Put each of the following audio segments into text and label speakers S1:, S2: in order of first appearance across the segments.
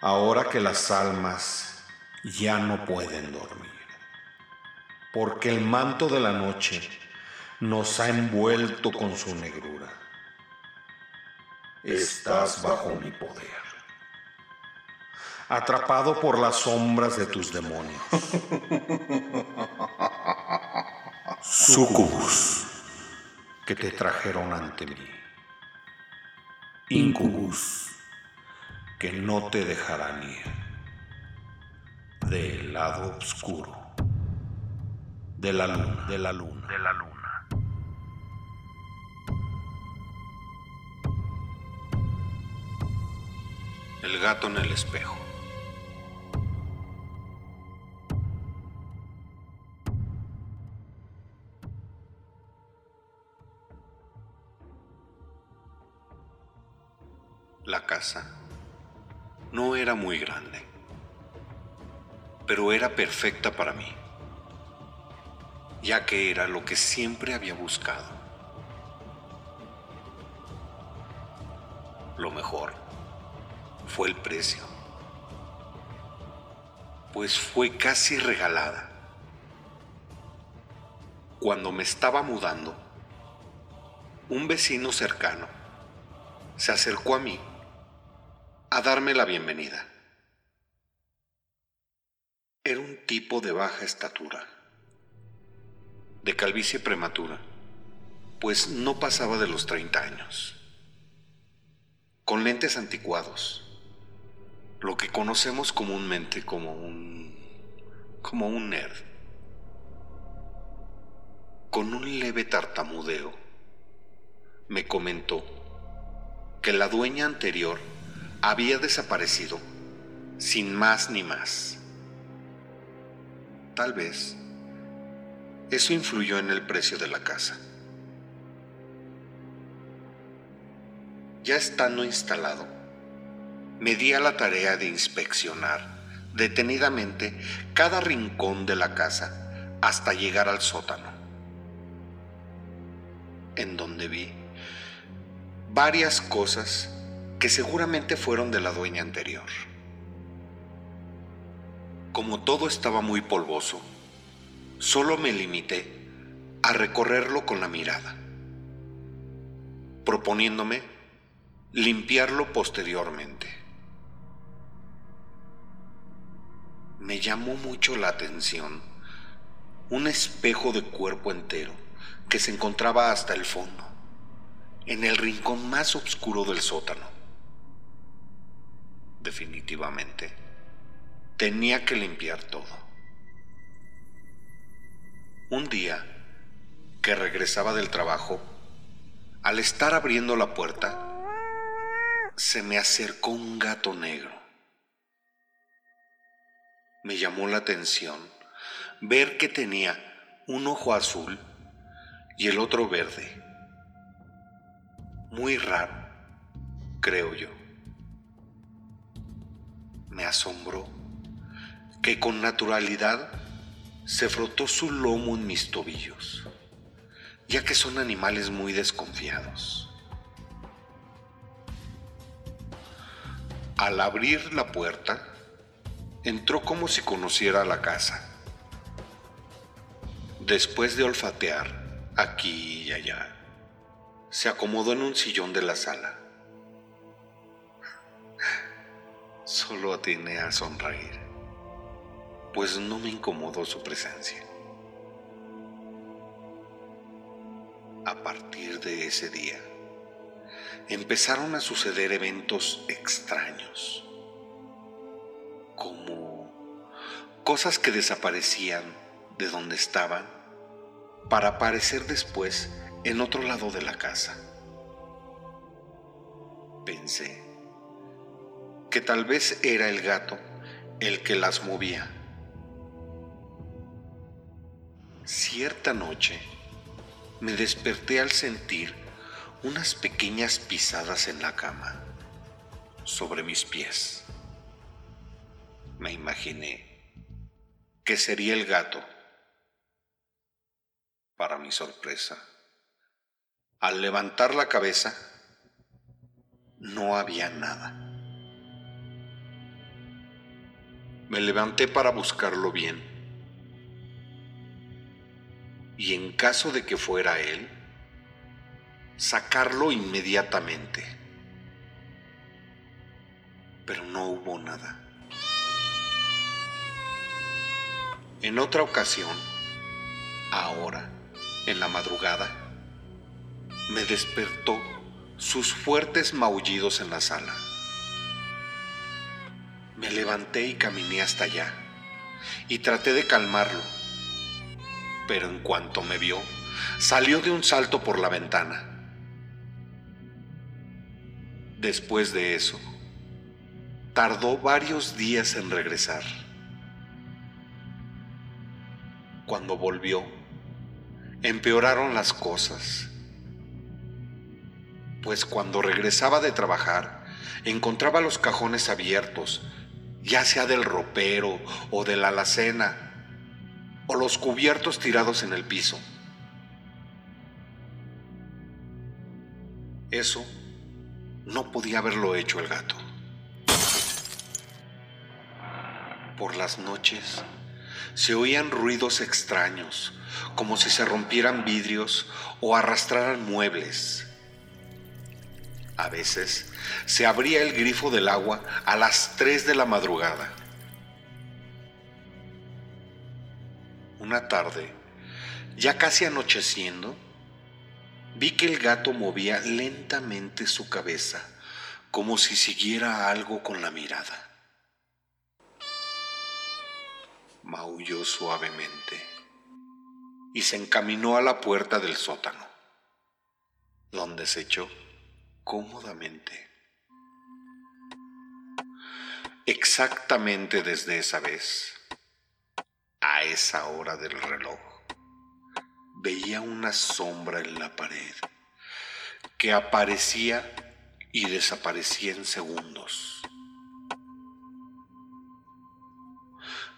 S1: ahora que las almas ya no pueden dormir, porque el manto de la noche nos ha envuelto con su negrura. Estás bajo mi poder, atrapado por las sombras de tus demonios. Sucubus, que te trajeron ante mí. Incubus, que no te dejarán ir del lado oscuro de la luna, de la luna, de la luna. El gato en el espejo. La casa no era muy grande, pero era perfecta para mí, ya que era lo que siempre había buscado. Lo mejor fue el precio, pues fue casi regalada. Cuando me estaba mudando, un vecino cercano se acercó a mí a darme la bienvenida. Era un tipo de baja estatura, de calvicie prematura, pues no pasaba de los 30 años, con lentes anticuados, lo que conocemos comúnmente como un como un nerd, con un leve tartamudeo, me comentó que la dueña anterior había desaparecido sin más ni más. Tal vez eso influyó en el precio de la casa. Ya estando instalado, me di a la tarea de inspeccionar detenidamente cada rincón de la casa hasta llegar al sótano, en donde vi varias cosas que seguramente fueron de la dueña anterior. Como todo estaba muy polvoso, solo me limité a recorrerlo con la mirada, proponiéndome limpiarlo posteriormente. Me llamó mucho la atención un espejo de cuerpo entero que se encontraba hasta el fondo, en el rincón más oscuro del sótano definitivamente. Tenía que limpiar todo. Un día que regresaba del trabajo, al estar abriendo la puerta, se me acercó un gato negro. Me llamó la atención ver que tenía un ojo azul y el otro verde. Muy raro, creo yo me asombró que con naturalidad se frotó su lomo en mis tobillos, ya que son animales muy desconfiados. Al abrir la puerta, entró como si conociera la casa. Después de olfatear aquí y allá, se acomodó en un sillón de la sala. Solo atiné a sonreír, pues no me incomodó su presencia. A partir de ese día, empezaron a suceder eventos extraños, como cosas que desaparecían de donde estaban para aparecer después en otro lado de la casa. Pensé, que tal vez era el gato el que las movía. Cierta noche me desperté al sentir unas pequeñas pisadas en la cama, sobre mis pies. Me imaginé que sería el gato. Para mi sorpresa, al levantar la cabeza, no había nada Me levanté para buscarlo bien. Y en caso de que fuera él, sacarlo inmediatamente. Pero no hubo nada. En otra ocasión, ahora, en la madrugada, me despertó sus fuertes maullidos en la sala. Me levanté y caminé hasta allá y traté de calmarlo, pero en cuanto me vio, salió de un salto por la ventana. Después de eso, tardó varios días en regresar. Cuando volvió, empeoraron las cosas, pues cuando regresaba de trabajar, encontraba los cajones abiertos, ya sea del ropero o de la alacena, o los cubiertos tirados en el piso. Eso no podía haberlo hecho el gato. Por las noches se oían ruidos extraños, como si se rompieran vidrios o arrastraran muebles. A veces se abría el grifo del agua a las 3 de la madrugada. Una tarde, ya casi anocheciendo, vi que el gato movía lentamente su cabeza, como si siguiera algo con la mirada. Maulló suavemente y se encaminó a la puerta del sótano, donde se echó cómodamente. Exactamente desde esa vez, a esa hora del reloj, veía una sombra en la pared que aparecía y desaparecía en segundos.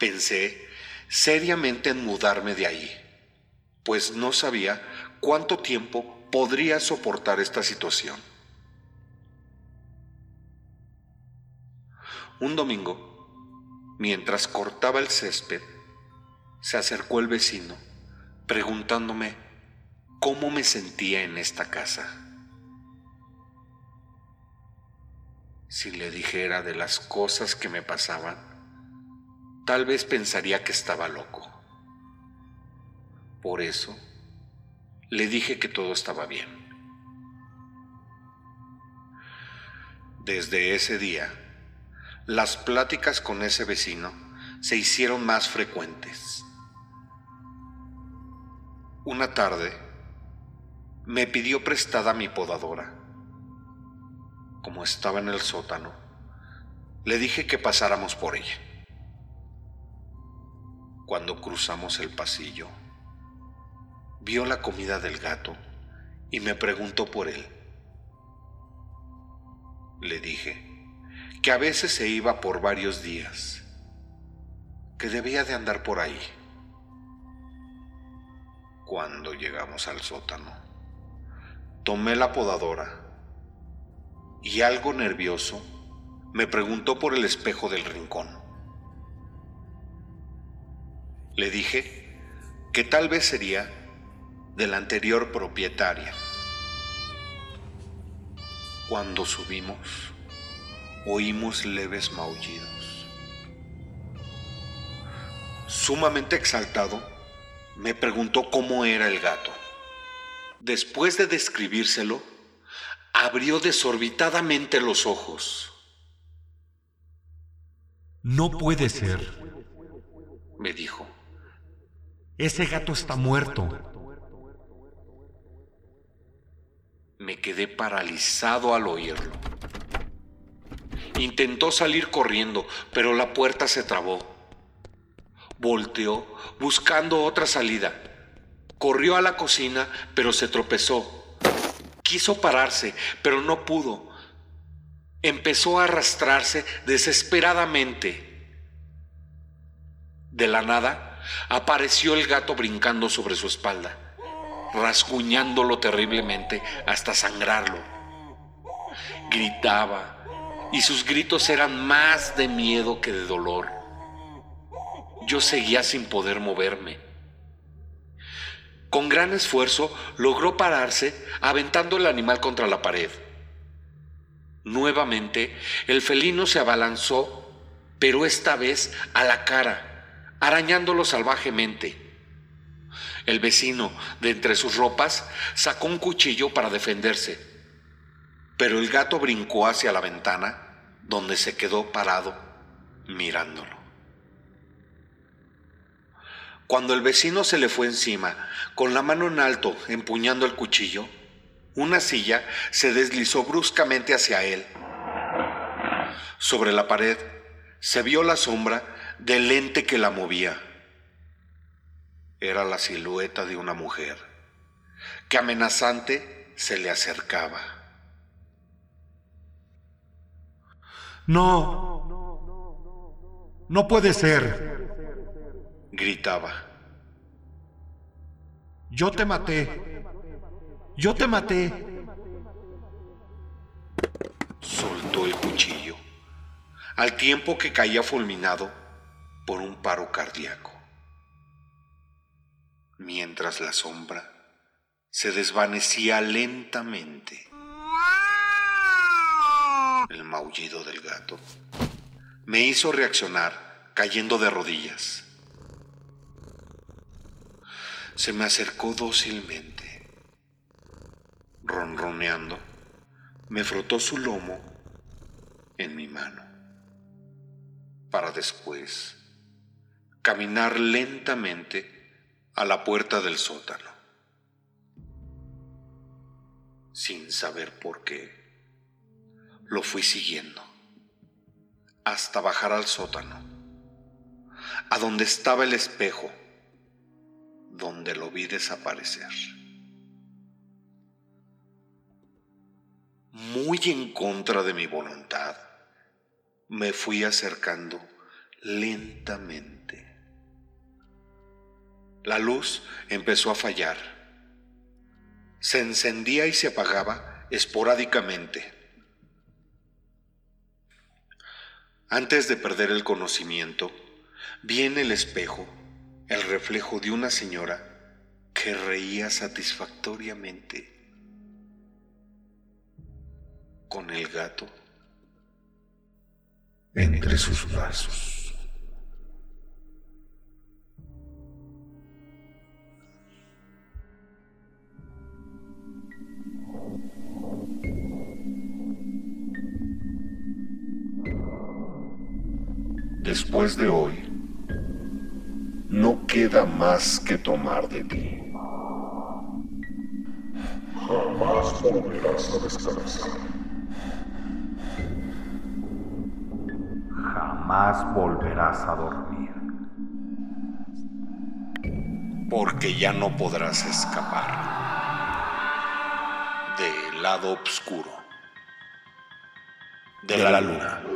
S1: Pensé seriamente en mudarme de ahí, pues no sabía cuánto tiempo podría soportar esta situación. Un domingo, mientras cortaba el césped, se acercó el vecino preguntándome cómo me sentía en esta casa. Si le dijera de las cosas que me pasaban, tal vez pensaría que estaba loco. Por eso, le dije que todo estaba bien. Desde ese día, las pláticas con ese vecino se hicieron más frecuentes. Una tarde, me pidió prestada mi podadora. Como estaba en el sótano, le dije que pasáramos por ella. Cuando cruzamos el pasillo, vio la comida del gato y me preguntó por él. Le dije que a veces se iba por varios días, que debía de andar por ahí. Cuando llegamos al sótano, tomé la podadora y algo nervioso me preguntó por el espejo del rincón. Le dije que tal vez sería de la anterior propietaria. Cuando subimos, oímos leves maullidos. Sumamente exaltado, me preguntó cómo era el gato. Después de describírselo, abrió desorbitadamente los ojos.
S2: No puede ser,
S1: me dijo.
S2: Ese gato está muerto.
S1: Me quedé paralizado al oírlo. Intentó salir corriendo, pero la puerta se trabó. Volteó buscando otra salida. Corrió a la cocina, pero se tropezó. Quiso pararse, pero no pudo. Empezó a arrastrarse desesperadamente. De la nada, apareció el gato brincando sobre su espalda rasguñándolo terriblemente hasta sangrarlo. Gritaba y sus gritos eran más de miedo que de dolor. yo seguía sin poder moverme. Con gran esfuerzo logró pararse, aventando el animal contra la pared. Nuevamente, el felino se abalanzó, pero esta vez a la cara, arañándolo salvajemente. El vecino, de entre sus ropas, sacó un cuchillo para defenderse, pero el gato brincó hacia la ventana, donde se quedó parado mirándolo. Cuando el vecino se le fue encima, con la mano en alto, empuñando el cuchillo, una silla se deslizó bruscamente hacia él. Sobre la pared se vio la sombra del ente que la movía. Era la silueta de una mujer que amenazante se le acercaba.
S2: No, no puede ser,
S1: gritaba.
S2: Yo te maté, yo te maté.
S1: Soltó el cuchillo, al tiempo que caía fulminado por un paro cardíaco mientras la sombra se desvanecía lentamente. El maullido del gato me hizo reaccionar cayendo de rodillas. Se me acercó dócilmente, ronroneando, me frotó su lomo en mi mano, para después caminar lentamente a la puerta del sótano. Sin saber por qué, lo fui siguiendo hasta bajar al sótano, a donde estaba el espejo, donde lo vi desaparecer. Muy en contra de mi voluntad, me fui acercando lentamente la luz empezó a fallar. Se encendía y se apagaba esporádicamente. Antes de perder el conocimiento, vi en el espejo el reflejo de una señora que reía satisfactoriamente con el gato entre sus brazos. Después de hoy, no queda más que tomar de ti. Jamás volverás a descansar.
S2: Jamás volverás a dormir.
S1: Porque ya no podrás escapar del lado oscuro de la luna.